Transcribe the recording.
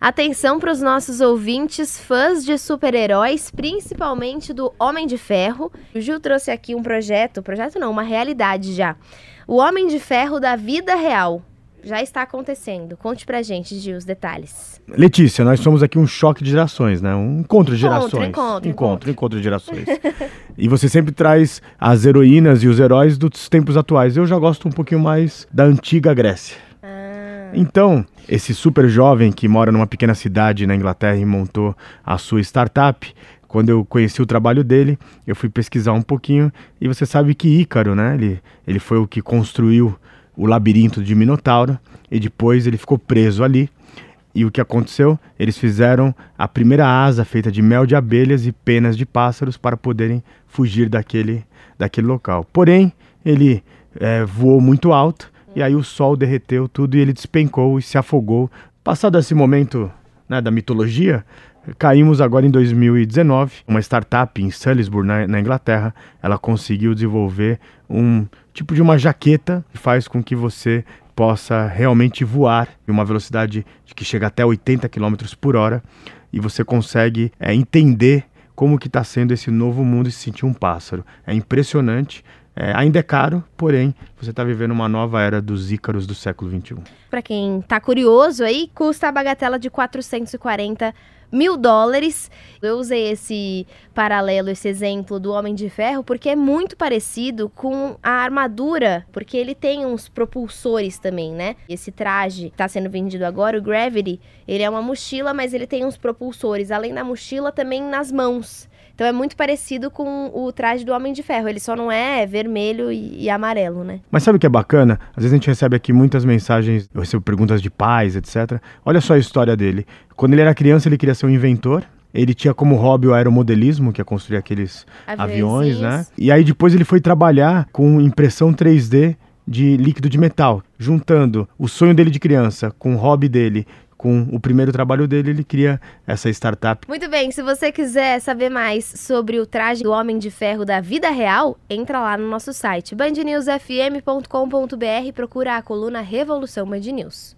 Atenção para os nossos ouvintes, fãs de super-heróis, principalmente do Homem de Ferro. O Gil trouxe aqui um projeto, projeto não, uma realidade já. O Homem de Ferro da vida real. Já está acontecendo. Conte pra gente, Gil, os detalhes. Letícia, nós somos aqui um choque de gerações, né? Um encontro de gerações. Encontro, encontro, encontro, encontro de gerações. e você sempre traz as heroínas e os heróis dos tempos atuais. Eu já gosto um pouquinho mais da antiga Grécia. Então, esse super jovem que mora numa pequena cidade na Inglaterra e montou a sua startup, quando eu conheci o trabalho dele, eu fui pesquisar um pouquinho e você sabe que Ícaro, né? Ele, ele foi o que construiu o labirinto de Minotauro e depois ele ficou preso ali. E o que aconteceu? Eles fizeram a primeira asa feita de mel de abelhas e penas de pássaros para poderem fugir daquele, daquele local. Porém, ele é, voou muito alto e aí o sol derreteu tudo e ele despencou e se afogou. Passado esse momento né, da mitologia, caímos agora em 2019. Uma startup em Salisbury, na, na, Inglaterra, ela conseguiu desenvolver um tipo de uma jaqueta que faz com que você possa realmente voar em uma velocidade que chega até 80 km por hora e você consegue é, entender como que está sendo esse novo mundo e se sentir um pássaro. É impressionante. É, ainda é caro, porém, você está vivendo uma nova era dos ícaros do século XXI. Para quem está curioso aí, custa a bagatela de 440 mil dólares. Eu usei esse paralelo, esse exemplo do Homem de Ferro, porque é muito parecido com a armadura, porque ele tem uns propulsores também, né? Esse traje está sendo vendido agora, o Gravity, ele é uma mochila, mas ele tem uns propulsores, além da mochila, também nas mãos. Então é muito parecido com o traje do Homem de Ferro. Ele só não é vermelho e, e, amarelo, né? Mas sabe o que é bacana? Às vezes a gente recebe aqui muitas mensagens, eu recebo perguntas de pais, etc. Olha só a história dele. Quando ele era criança, ele queria ser um inventor. Ele tinha como hobby o aeromodelismo, que é construir aqueles aviões, né? E aí depois ele foi trabalhar com impressão 3D de líquido de metal, juntando o sonho dele de criança com o hobby dele com o primeiro trabalho dele, ele cria essa startup. Muito bem, se você quiser saber mais sobre o traje do Homem de Ferro da vida real, entra lá no nosso site bandnewsfm.com.br e procura a coluna Revolução Band News.